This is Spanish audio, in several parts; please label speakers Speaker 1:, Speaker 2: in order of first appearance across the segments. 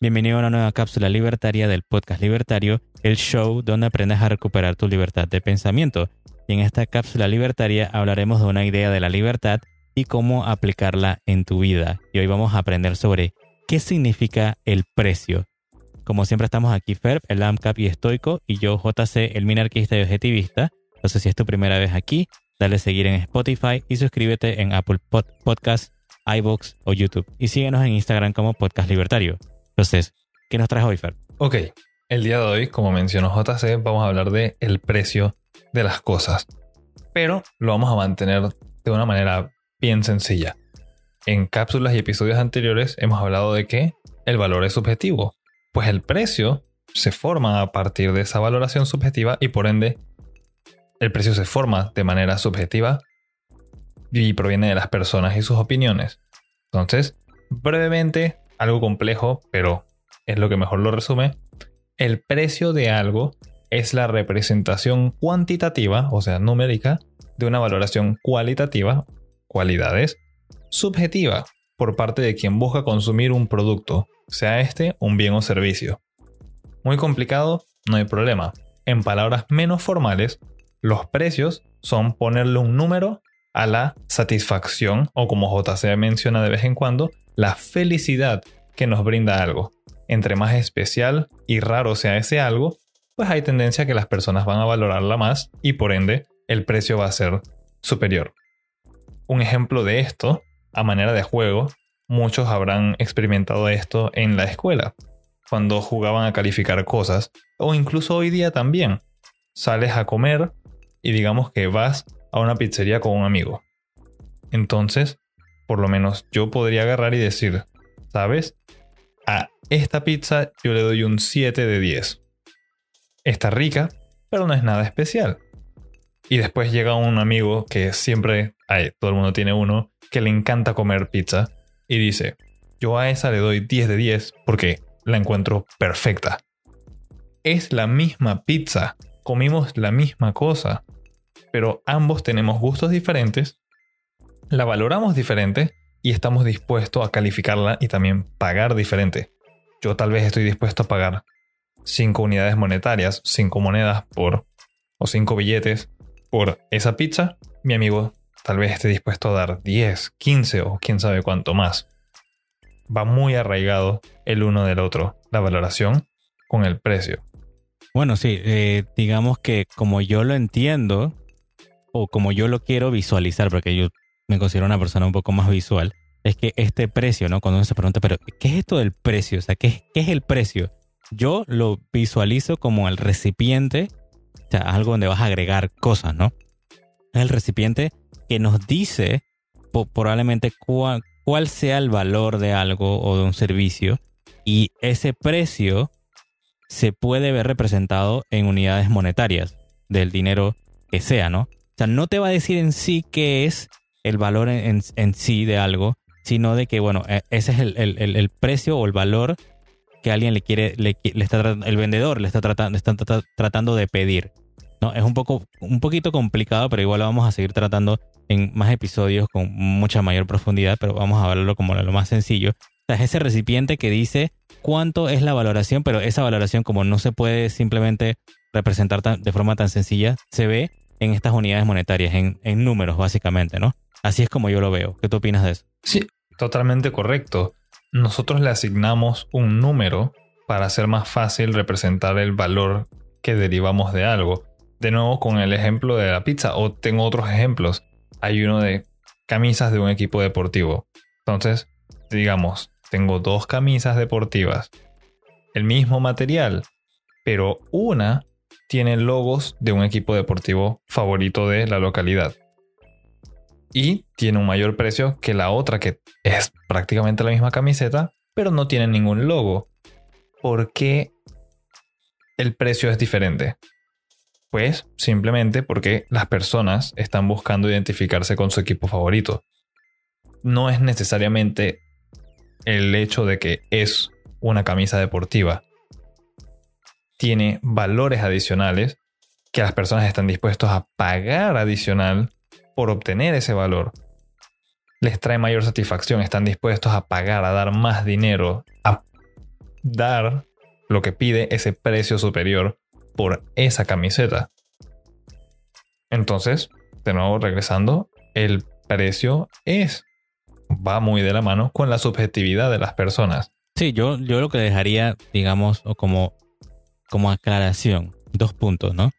Speaker 1: Bienvenido a una nueva cápsula libertaria del podcast libertario, el show donde aprendes a recuperar tu libertad de pensamiento. Y en esta cápsula libertaria hablaremos de una idea de la libertad y cómo aplicarla en tu vida. Y hoy vamos a aprender sobre qué significa el precio. Como siempre estamos aquí Ferb, el AMCAP y Estoico, y yo JC, el minarquista y objetivista. Entonces si es tu primera vez aquí, dale seguir en Spotify y suscríbete en Apple Podcasts, iVoox o YouTube. Y síguenos en Instagram como Podcast Libertario. Entonces, ¿qué nos traes hoy, Fer?
Speaker 2: Ok, el día de hoy, como mencionó JC, vamos a hablar de el precio de las cosas. Pero lo vamos a mantener de una manera bien sencilla. En cápsulas y episodios anteriores hemos hablado de que el valor es subjetivo, pues el precio se forma a partir de esa valoración subjetiva y por ende el precio se forma de manera subjetiva y proviene de las personas y sus opiniones. Entonces, brevemente, algo complejo, pero es lo que mejor lo resume, el precio de algo es la representación cuantitativa, o sea, numérica, de una valoración cualitativa, cualidades, subjetiva, por parte de quien busca consumir un producto, sea este un bien o servicio. Muy complicado, no hay problema. En palabras menos formales, los precios son ponerle un número a la satisfacción o como JC menciona de vez en cuando, la felicidad que nos brinda algo. Entre más especial y raro sea ese algo, pues hay tendencia a que las personas van a valorarla más y por ende el precio va a ser superior. Un ejemplo de esto, a manera de juego, muchos habrán experimentado esto en la escuela, cuando jugaban a calificar cosas, o incluso hoy día también. Sales a comer y digamos que vas a una pizzería con un amigo. Entonces, por lo menos yo podría agarrar y decir, ¿sabes? A esta pizza yo le doy un 7 de 10. Está rica, pero no es nada especial. Y después llega un amigo que siempre, todo el mundo tiene uno, que le encanta comer pizza y dice, yo a esa le doy 10 de 10 porque la encuentro perfecta. Es la misma pizza, comimos la misma cosa, pero ambos tenemos gustos diferentes, la valoramos diferente y estamos dispuestos a calificarla y también pagar diferente. Yo tal vez estoy dispuesto a pagar 5 unidades monetarias, 5 monedas por o 5 billetes por esa pizza. Mi amigo tal vez esté dispuesto a dar 10, 15 o quién sabe cuánto más. Va muy arraigado el uno del otro, la valoración con el precio.
Speaker 1: Bueno, sí, eh, digamos que como yo lo entiendo, o como yo lo quiero visualizar, porque yo me considero una persona un poco más visual, es que este precio, ¿no? Cuando uno se pregunta, pero ¿qué es esto del precio? O sea, ¿qué, qué es el precio? Yo lo visualizo como el recipiente, o sea, algo donde vas a agregar cosas, ¿no? El recipiente que nos dice probablemente cuál, cuál sea el valor de algo o de un servicio y ese precio se puede ver representado en unidades monetarias del dinero que sea, ¿no? O sea, no te va a decir en sí qué es el valor en, sí de algo, sino de que, bueno, e, ese es el, precio o el valor que alguien le quiere, le, está, el vendedor le está tratando, está tratando de pedir. ¿no? Es un, poco, un poquito complicado, pero igual lo vamos a seguir tratando en más episodios con mucha mayor profundidad, pero vamos a verlo como lo más sencillo. O sea, es ese recipiente que dice cuánto es la valoración, pero esa valoración como no se puede simplemente representar de forma tan sencilla, se ve en estas unidades monetarias, en, en números básicamente, ¿no? Así es como yo lo veo. ¿Qué tú opinas de eso?
Speaker 2: Sí, totalmente correcto. Nosotros le asignamos un número para hacer más fácil representar el valor que derivamos de algo. De nuevo con el ejemplo de la pizza, o tengo otros ejemplos. Hay uno de camisas de un equipo deportivo. Entonces, digamos, tengo dos camisas deportivas. El mismo material, pero una tiene logos de un equipo deportivo favorito de la localidad. Y tiene un mayor precio que la otra que es prácticamente la misma camiseta, pero no tiene ningún logo. ¿Por qué el precio es diferente? Pues simplemente porque las personas están buscando identificarse con su equipo favorito. No es necesariamente el hecho de que es una camisa deportiva tiene valores adicionales que las personas están dispuestos a pagar adicional por obtener ese valor. les trae mayor satisfacción, están dispuestos a pagar, a dar más dinero, a dar lo que pide ese precio superior por esa camiseta. Entonces, de nuevo regresando, el precio es, va muy de la mano con la subjetividad de las personas.
Speaker 1: Sí, yo, yo lo que dejaría, digamos, como, como aclaración, dos puntos, ¿no?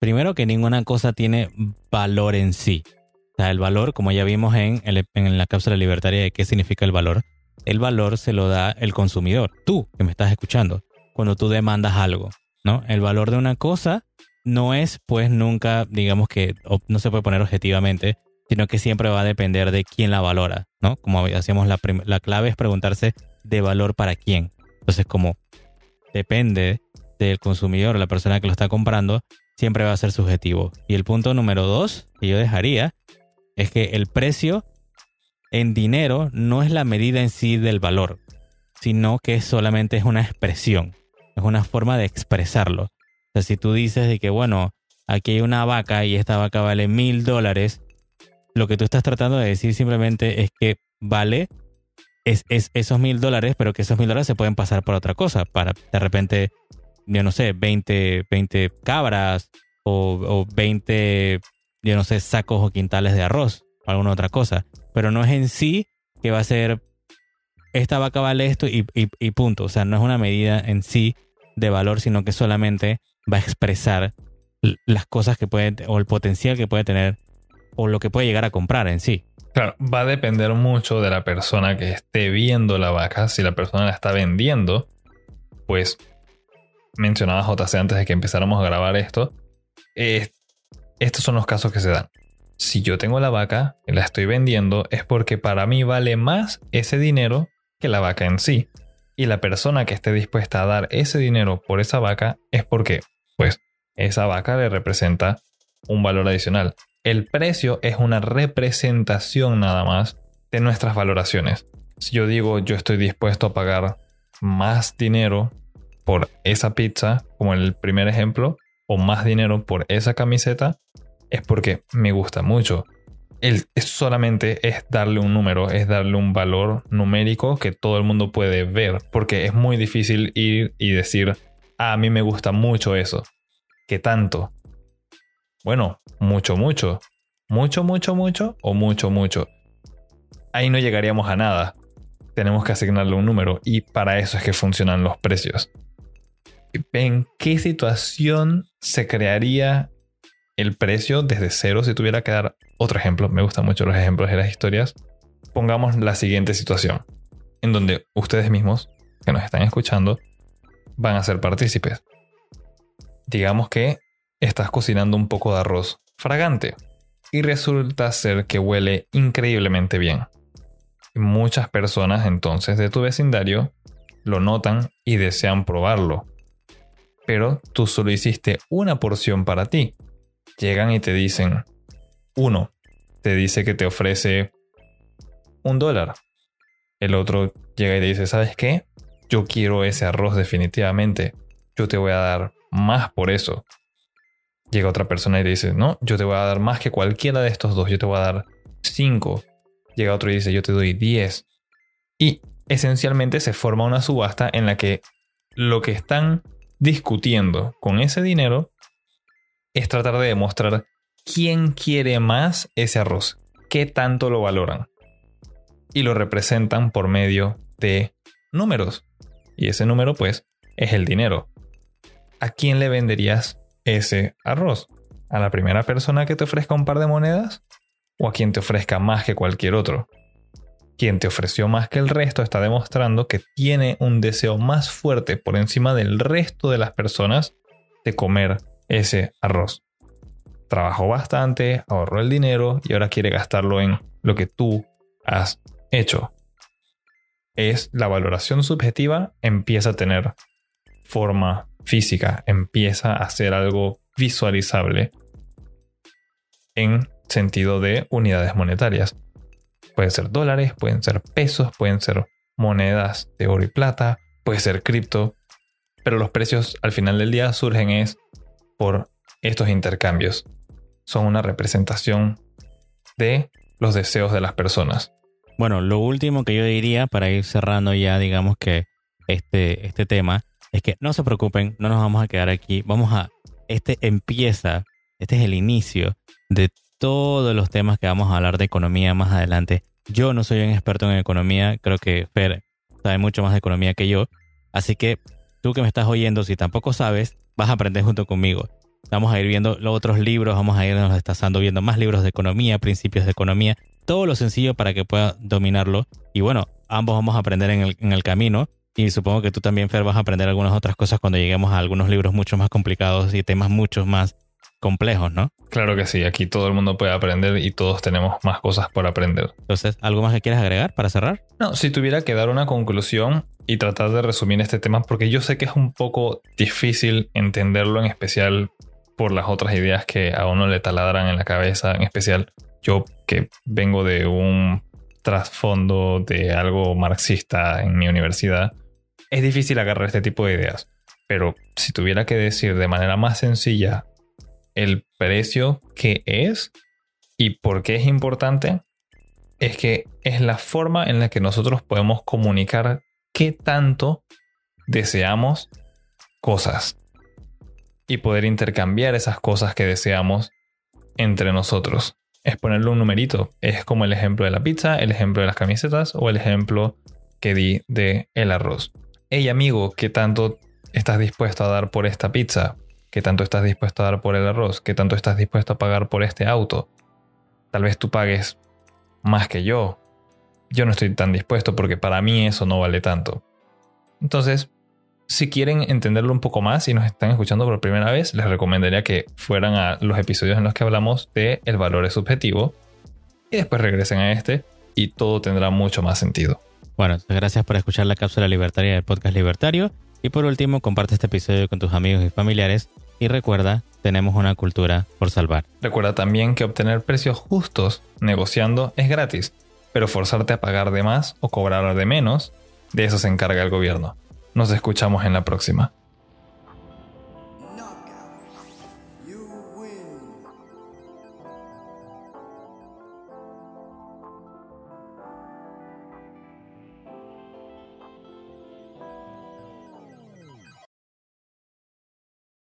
Speaker 1: Primero que ninguna cosa tiene valor en sí. O sea, el valor, como ya vimos en, en la cápsula libertaria de qué significa el valor, el valor se lo da el consumidor, tú que me estás escuchando, cuando tú demandas algo, ¿no? El valor de una cosa no es pues nunca, digamos que no se puede poner objetivamente, sino que siempre va a depender de quién la valora, ¿no? Como hacíamos la, la clave es preguntarse de valor para quién. Entonces, como depende del consumidor, la persona que lo está comprando, siempre va a ser subjetivo. Y el punto número dos que yo dejaría es que el precio en dinero no es la medida en sí del valor, sino que solamente es una expresión, es una forma de expresarlo. O sea, si tú dices de que, bueno, aquí hay una vaca y esta vaca vale mil dólares, lo que tú estás tratando de decir simplemente es que vale es, esos mil dólares, pero que esos mil dólares se pueden pasar por otra cosa, para de repente, yo no sé, 20, 20 cabras o, o 20, yo no sé, sacos o quintales de arroz o alguna otra cosa. Pero no es en sí que va a ser, esta vaca vale esto y, y punto. O sea, no es una medida en sí de valor, sino que solamente va a expresar las cosas que puede, o el potencial que puede tener, o lo que puede llegar a comprar en sí.
Speaker 2: Claro, va a depender mucho de la persona que esté viendo la vaca. Si la persona la está vendiendo, pues mencionaba JC antes de que empezáramos a grabar esto. estos son los casos que se dan. Si yo tengo la vaca y la estoy vendiendo, es porque para mí vale más ese dinero que la vaca en sí. Y la persona que esté dispuesta a dar ese dinero por esa vaca es porque, pues, esa vaca le representa un valor adicional. El precio es una representación nada más de nuestras valoraciones. Si yo digo yo estoy dispuesto a pagar más dinero por esa pizza, como el primer ejemplo, o más dinero por esa camiseta, es porque me gusta mucho. El, solamente es darle un número, es darle un valor numérico que todo el mundo puede ver, porque es muy difícil ir y decir, ah, a mí me gusta mucho eso. ¿Qué tanto? Bueno, mucho, mucho. Mucho, mucho, mucho o mucho, mucho. Ahí no llegaríamos a nada. Tenemos que asignarle un número y para eso es que funcionan los precios. ¿En qué situación se crearía el precio desde cero si tuviera que dar otro ejemplo? Me gustan mucho los ejemplos de las historias. Pongamos la siguiente situación, en donde ustedes mismos, que nos están escuchando, van a ser partícipes. Digamos que estás cocinando un poco de arroz fragante y resulta ser que huele increíblemente bien. Muchas personas entonces de tu vecindario lo notan y desean probarlo. Pero tú solo hiciste una porción para ti. Llegan y te dicen, uno, te dice que te ofrece un dólar. El otro llega y te dice, ¿sabes qué? Yo quiero ese arroz definitivamente. Yo te voy a dar más por eso. Llega otra persona y le dice, no, yo te voy a dar más que cualquiera de estos dos, yo te voy a dar cinco. Llega otro y dice, yo te doy diez. Y esencialmente se forma una subasta en la que lo que están discutiendo con ese dinero es tratar de demostrar quién quiere más ese arroz, qué tanto lo valoran. Y lo representan por medio de números. Y ese número pues es el dinero. ¿A quién le venderías ese arroz? ¿A la primera persona que te ofrezca un par de monedas? ¿O a quien te ofrezca más que cualquier otro? Quien te ofreció más que el resto está demostrando que tiene un deseo más fuerte por encima del resto de las personas de comer ese arroz. Trabajó bastante, ahorró el dinero y ahora quiere gastarlo en lo que tú has hecho. Es la valoración subjetiva empieza a tener forma física, empieza a ser algo visualizable en sentido de unidades monetarias. Pueden ser dólares, pueden ser pesos, pueden ser monedas de oro y plata, puede ser cripto, pero los precios al final del día surgen es por estos intercambios. Son una representación de los deseos de las personas.
Speaker 1: Bueno, lo último que yo diría para ir cerrando ya, digamos que este, este tema, es que no se preocupen, no nos vamos a quedar aquí. Vamos a. Este empieza, este es el inicio de todos los temas que vamos a hablar de economía más adelante. Yo no soy un experto en economía, creo que Fer sabe mucho más de economía que yo. Así que tú que me estás oyendo, si tampoco sabes, vas a aprender junto conmigo. Vamos a ir viendo los otros libros, vamos a irnos destazando viendo más libros de economía, principios de economía, todo lo sencillo para que puedas dominarlo. Y bueno, ambos vamos a aprender en el, en el camino. Y supongo que tú también, Fer, vas a aprender algunas otras cosas cuando lleguemos a algunos libros mucho más complicados y temas mucho más complejos, ¿no?
Speaker 2: Claro que sí, aquí todo el mundo puede aprender y todos tenemos más cosas por aprender.
Speaker 1: Entonces, ¿algo más que quieras agregar para cerrar?
Speaker 2: No, si tuviera que dar una conclusión y tratar de resumir este tema, porque yo sé que es un poco difícil entenderlo, en especial por las otras ideas que a uno le taladran en la cabeza, en especial yo que vengo de un trasfondo de algo marxista en mi universidad, es difícil agarrar este tipo de ideas. Pero si tuviera que decir de manera más sencilla el precio que es y por qué es importante, es que es la forma en la que nosotros podemos comunicar qué tanto deseamos cosas y poder intercambiar esas cosas que deseamos entre nosotros. Es ponerle un numerito. Es como el ejemplo de la pizza, el ejemplo de las camisetas o el ejemplo que di de el arroz. Hey amigo, ¿qué tanto estás dispuesto a dar por esta pizza? ¿Qué tanto estás dispuesto a dar por el arroz? ¿Qué tanto estás dispuesto a pagar por este auto? Tal vez tú pagues más que yo. Yo no estoy tan dispuesto porque para mí eso no vale tanto. Entonces, si quieren entenderlo un poco más y nos están escuchando por primera vez, les recomendaría que fueran a los episodios en los que hablamos de el valor es subjetivo y después regresen a este y todo tendrá mucho más sentido.
Speaker 1: Bueno, gracias por escuchar la cápsula libertaria del podcast libertario y por último comparte este episodio con tus amigos y familiares y recuerda, tenemos una cultura por salvar.
Speaker 2: Recuerda también que obtener precios justos negociando es gratis, pero forzarte a pagar de más o cobrar de menos, de eso se encarga el gobierno. Nos escuchamos en la próxima.